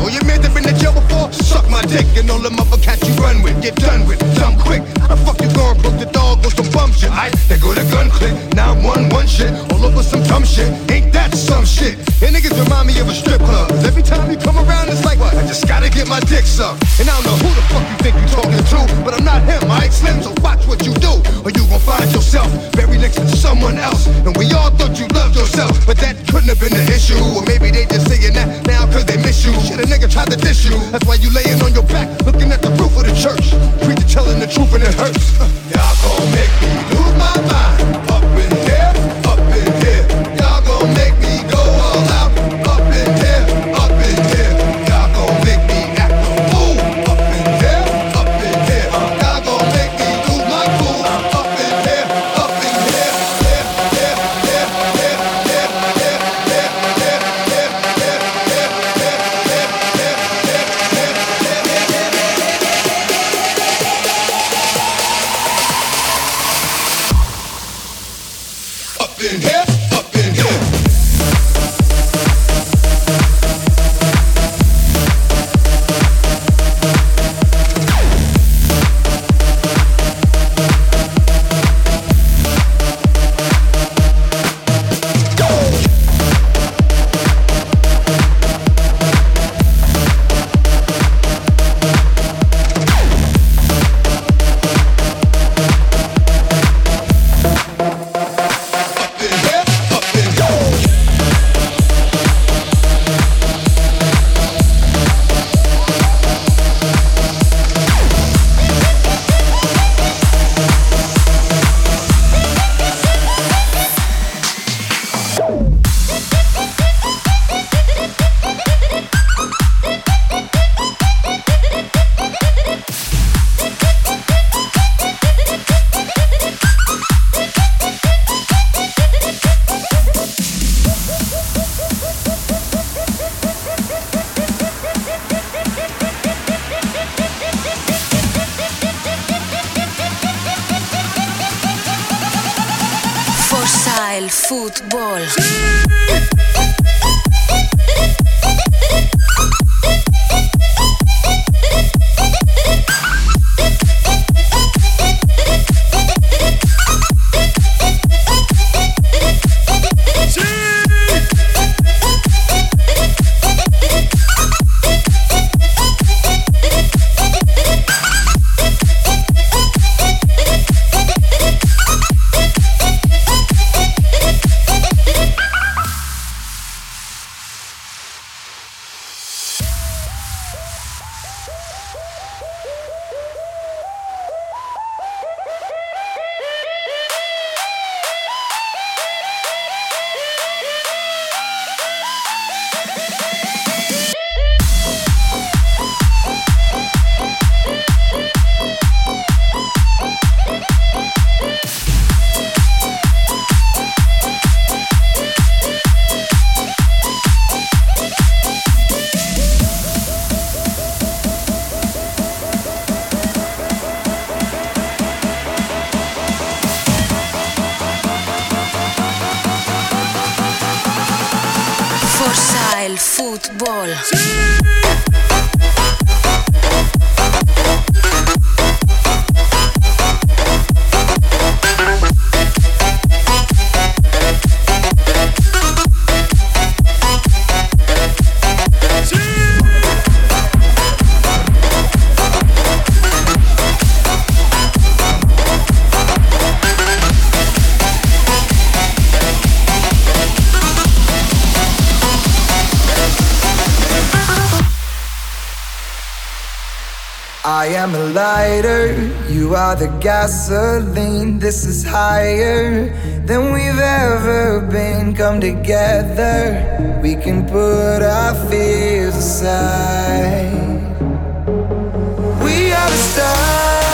Oh, you made them in jail before? Suck my dick and all the motherfuckers cats you run with. Get done with, dumb quick. How the fuck you going broke the dog or some bum shit? I, they go to gun click, 911 shit, all over some dumb shit. Ain't that some shit? And niggas remind me of a strip club. Cause every time you come around, it's like, what? I just gotta get my dick sucked. And I don't know who the fuck you think you talking to, but I'm not him, I ain't slim, so watch what you do. Football. el fútbol. I am a lighter, you are the gasoline. This is higher than we've ever been. Come together, we can put our fears aside. We are the stars